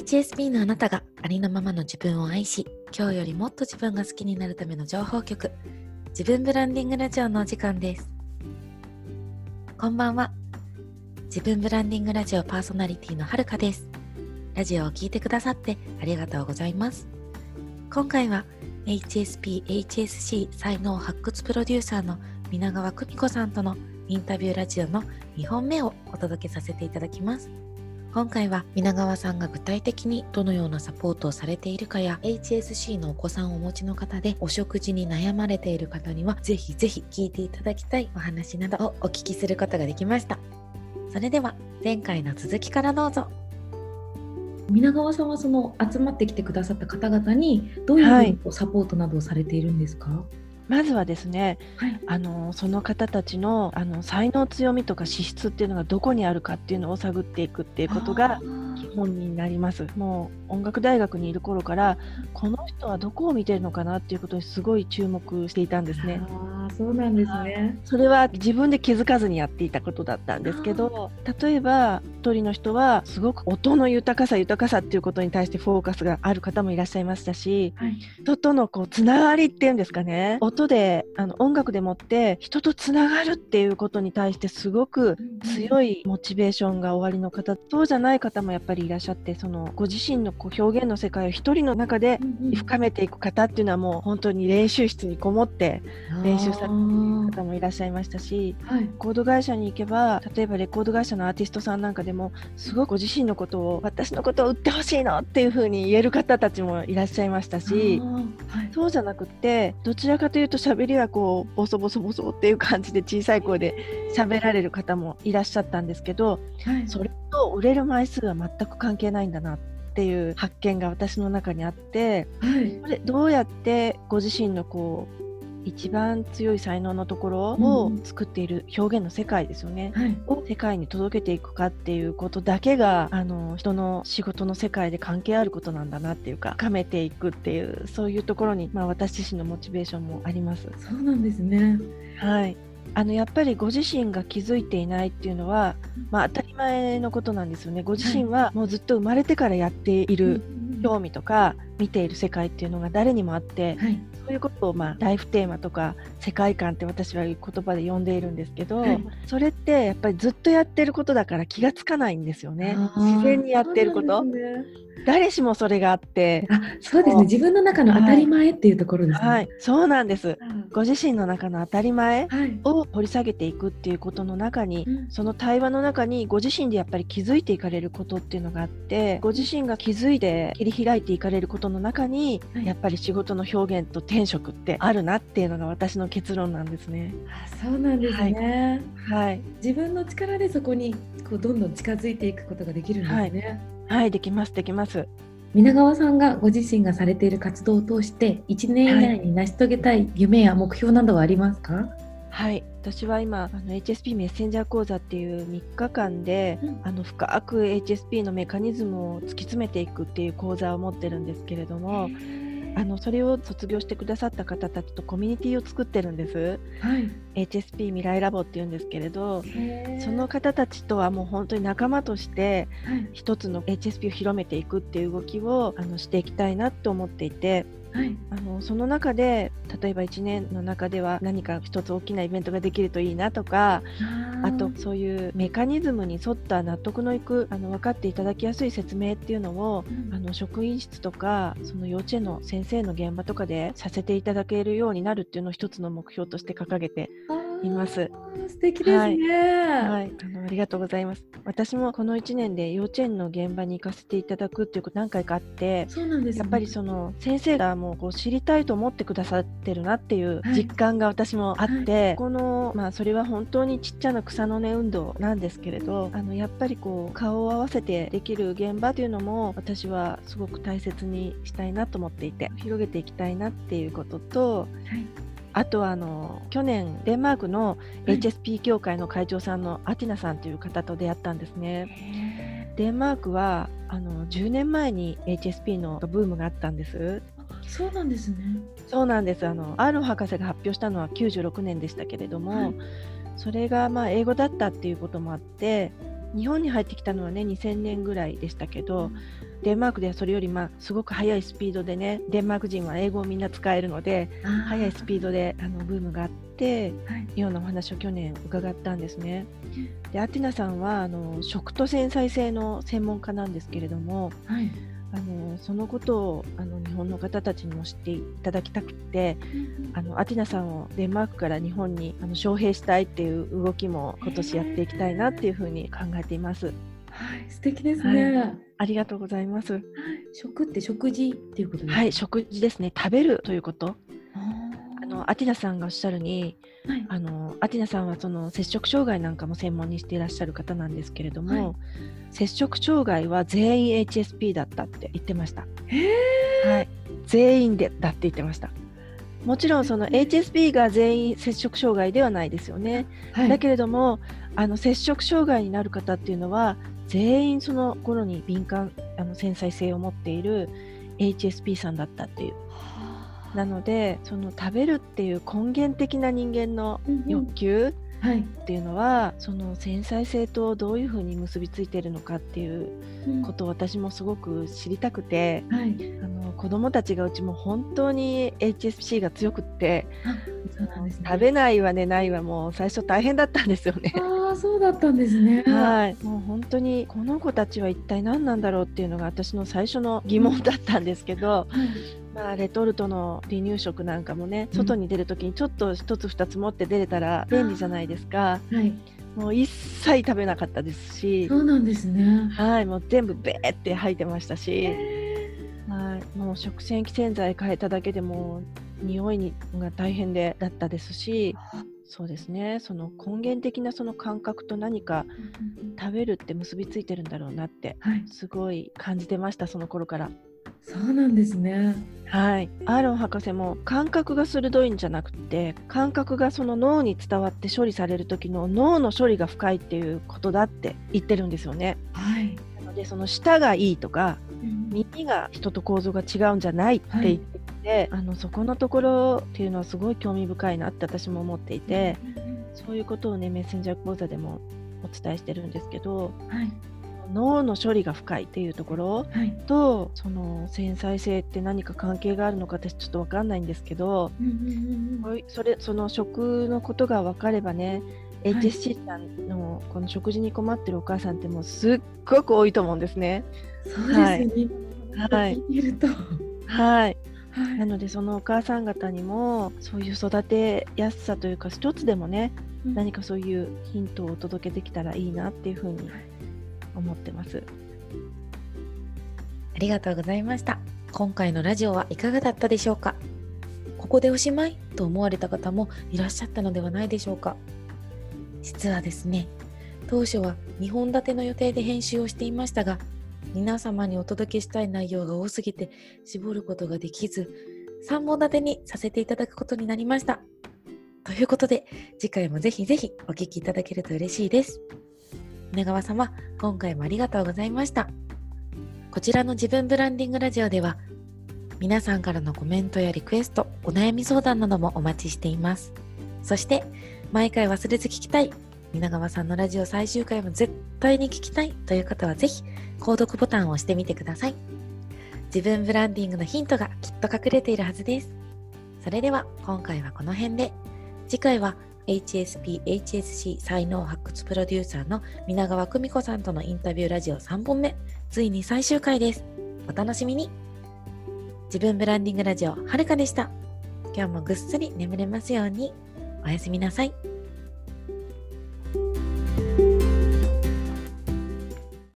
HSP のあなたがありのままの自分を愛し、今日よりもっと自分が好きになるための情報局、自分ブランディングラジオのお時間です。こんばんは。自分ブランディングラジオパーソナリティのはるかです。ラジオを聴いてくださってありがとうございます。今回は HSP、HSC 才能発掘プロデューサーの皆川久美子さんとのインタビューラジオの2本目をお届けさせていただきます。今回は皆川さんが具体的にどのようなサポートをされているかや HSC のお子さんをお持ちの方でお食事に悩まれている方にはぜひぜひ聞いていただきたいお話などをお聞きすることができました。それでは前回の続きからどうぞ。皆川さんはその集まってきてくださった方々にどういうふうにこうサポートなどをされているんですか、まずはですね、はい、あのその方たちのあの才能強みとか資質っていうのがどこにあるかっていうのを探っていくっていうことが基本になります。もう音楽大学にいる頃からこの人はどこを見てるのかなっていうことにすごい注目していたんですね。そうなんですね。それは自分で気づかずにやっていたことだったんですけど例えば一人の人はすごく音の豊かさ豊かさっていうことに対してフォーカスがある方もいらっしゃいましたしはい、人とのこうつながりっていうんですかね音であの音楽でもって人とつながるっていうことに対してすごく強いモチベーションがおありの方そうじゃない方もやっぱりいらっしゃってそのご自身のこう表現の世界を一人の中で深めていく方っていうのはもう本当に練習室にこもって練習されている方もいらっしゃいましたしはい、レコード会社に行けば例えばレコード会社のアーティストさんなんかでもすごくご自身のことを私のことを売ってほしいのっていう風に言える方たちもいらっしゃいましたしはい、そうじゃなくってどちらかというと喋りはこうボソボソボソっていう感じで小さい声で喋られる方もいらっしゃったんですけどはい、それと売れる枚数は全く関係ないんだなっていう発見が私の中にあってはい、これどうやってご自身のこう一番強い才能のところをうん作っている表現の世界ですよね。はい、を世界に届けていくかっていうことだけがあの人の仕事の世界で関係あることなんだなっていうか深めていくっていうそういうところに、まあ、私自身のモチベーションもあります。そうなんですね。はいあのやっぱりご自身が気づいていないっていうのは、まあ、当たり前のことなんですよね。ご自身はもうずっと生まれてからやっている興味とか見ている世界っていうのが誰にもあってはい、そういうことを、まあ、ライフテーマとか世界観って私は言葉で呼んでいるんですけど、はい。それってやっぱりずっとやってることだから気がつかないんですよね。自然にやってること、ね。誰しもそれがあって、あ、そうですね。自分の中の当たり前っていうところですね。はい、そうなんです。あご自身の中の当たり前はい、を掘り下げていくっていうことの中に、うん。その対話の中にご自身でやっぱり気づいていかれることっていうのがあってご自身が気づいて切り開いていかれることの中に、はいやっぱり仕事の表現と転職ってあるなっていうのが私の結論なんですね。あ、そうなんですね。はい、自分の力でそこにこうどんどん近づいていくことができるんですね。はい、できますできます。皆川さんがご自身がされている活動を通して1年以内に成し遂げたい夢や目標などはありますか、はい、私は今あの HSP メッセンジャー講座っていう3日間で、うん。あの深く HSP のメカニズムを突き詰めていくっていう講座を持ってるんですけれどもあのそれを卒業してくださった方たちとコミュニティを作ってるんです。はい、HSP 未来ラボっていうんですけれどそその方たちとはもう本当に仲間としてはい。一つの HSP を広めていくっていう動きをあのしていきたいなと思っていてはい。あのその中で例えば1年の中では何か一つ大きなイベントができるといいなとかあとそういうメカニズムに沿った納得のいくあの分かっていただきやすい説明っていうのをうん。あの職員室とかその幼稚園の先生の現場とかでさせていただけるようになるっていうのを一つの目標として掲げています。素敵ですね。はい、あのありがとうございます。私もこの1年で幼稚園の現場に行かせていただくっていうこと何回かあって、そうなんです、ね。やっぱりその先生がもうこう知りたいと思ってくださってるなっていうはい実感が私もあって、このまあそれは本当にちっちゃな草の根運動なんですけれど、あのやっぱりこう顔を合わせてできる現場というのも私はすごく大切にしたいなと思っていて、広げていきたいなっていうことと、はいあとはあの去年デンマークのはい HSP 協会の会長さんのアティナさんという方と出会ったんですね。へデンマークはあの10年前に HSP のブームがあったんです。ーそうなんですね。そうなんですあのアーロン博士が発表したのは96年でしたけれども、はいそれがまあ英語だったっていうこともあって日本に入ってきたのはね2000年ぐらいでしたけどデンマークではそれよりまあすごく速いスピードでねデンマーク人は英語をみんな使えるので速いスピードであのブームがあって、はい。ようなお話を去年伺ったんですね。でアティナさんはあの食と繊細性の専門家なんですけれどもはい。あのそのことをあの日本の方たちにも知っていただきたくてあのアティナさんをデンマークから日本にあの招聘したいっていう動きも今年やっていきたいなっていうふうに考えています。はい素敵ですね、はありがとうございます。はい食って食事っていうことではい、食事ですね。食べるということ。ああのアティナさんがおっしゃるに、ーはいあのアティナさんはその接触障害なんかも専門にしていらっしゃる方なんですけれども、はい接触障害は全員 HSP だったって言ってました。へはい、全員でだって言ってました。もちろんその HSP が全員接触障害ではないですよね。ーはいだけれどもあの接触障害になる方っていうのは全員その頃に敏感あの繊細性を持っている HSP さんだったっていう。なのでその食べるっていう根源的な人間のうんうん。欲求はい。っていうのは、その繊細性とどういうふうに結びついているのかっていうことを私もすごく知りたくてはい。あの子供たちがうちも本当に HSP が強くってあそうなんですね。食べないわ寝ないわもう最初大変だったんですよね。ああそうだったんですね。はい、もう本当にこの子たちは一体何なんだろうっていうのが私の最初の疑問だったんですけど、はい。まあ、レトルトの離乳食なんかもねうん。外に出るときにちょっと一つ二つ持って出れたら便利じゃないですか。はい。もう一切食べなかったですし。そ、うなんですね。はい、もう全部ベーって吐いてましたし、へはい、もう食洗機洗剤変えただけでもう匂いにが大変でだったですしそうですね。その根源的なその感覚と何かー食べるって結びついてるんだろうなってはい。すごい感じてましたその頃から。そうなんですね。はい、アーロン博士も感覚が鋭いんじゃなくて感覚がその脳に伝わって処理される時の脳の処理が深いっていうことだって言ってるんですよね。はい。なのでその舌がいいとか耳が人と構造が違うんじゃないって言っていて、あのそこのところっていうのはすごい興味深いなって私も思っていて、そういうことをねメッセンジャー講座でもお伝えしてるんですけどはい。脳の処理が深いっていうところはい。とその繊細性って何か関係があるのか私ちょっと分かんないんですけど、それその食のことが分かればね、い。HSC さんのこの食事に困ってるお母さんってもうすっごく多いと思うんですね。そうですね、はい。聞い。はい、はい。なのでそのお母さん方にもそういう育てやすさというか一つでもねうん。何かそういうヒントをお届けできたらいいなっていうふうに思ってます。ありがとうございました。今回のラジオはいかがだったでしょうか？ここでおしまい？と思われた方もいらっしゃったのではないでしょうか？実はですね、当初は2本立ての予定で編集をしていましたが、皆様にお届けしたい内容が多すぎて絞ることができず、3本立てにさせていただくことになりました。ということで、次回もぜひぜひお聞きいただけると嬉しいです。皆川様、今回もありがとうございました。こちらの自分ブランディングラジオでは、皆さんからのコメントやリクエスト、お悩み相談などもお待ちしています。そして、毎回忘れず聞きたい、皆川さんのラジオ最終回も絶対に聞きたいという方はぜひ、購読ボタンを押してみてください。自分ブランディングのヒントがきっと隠れているはずです。それでは、今回はこの辺で、次回は HSP、HSC 才能発掘プロデューサーの皆川久美子さんとのインタビューラジオ3本目、ついに最終回です。お楽しみに。自分ブランディングラジオはるかでした。今日もぐっすり眠れますように。おやすみなさい。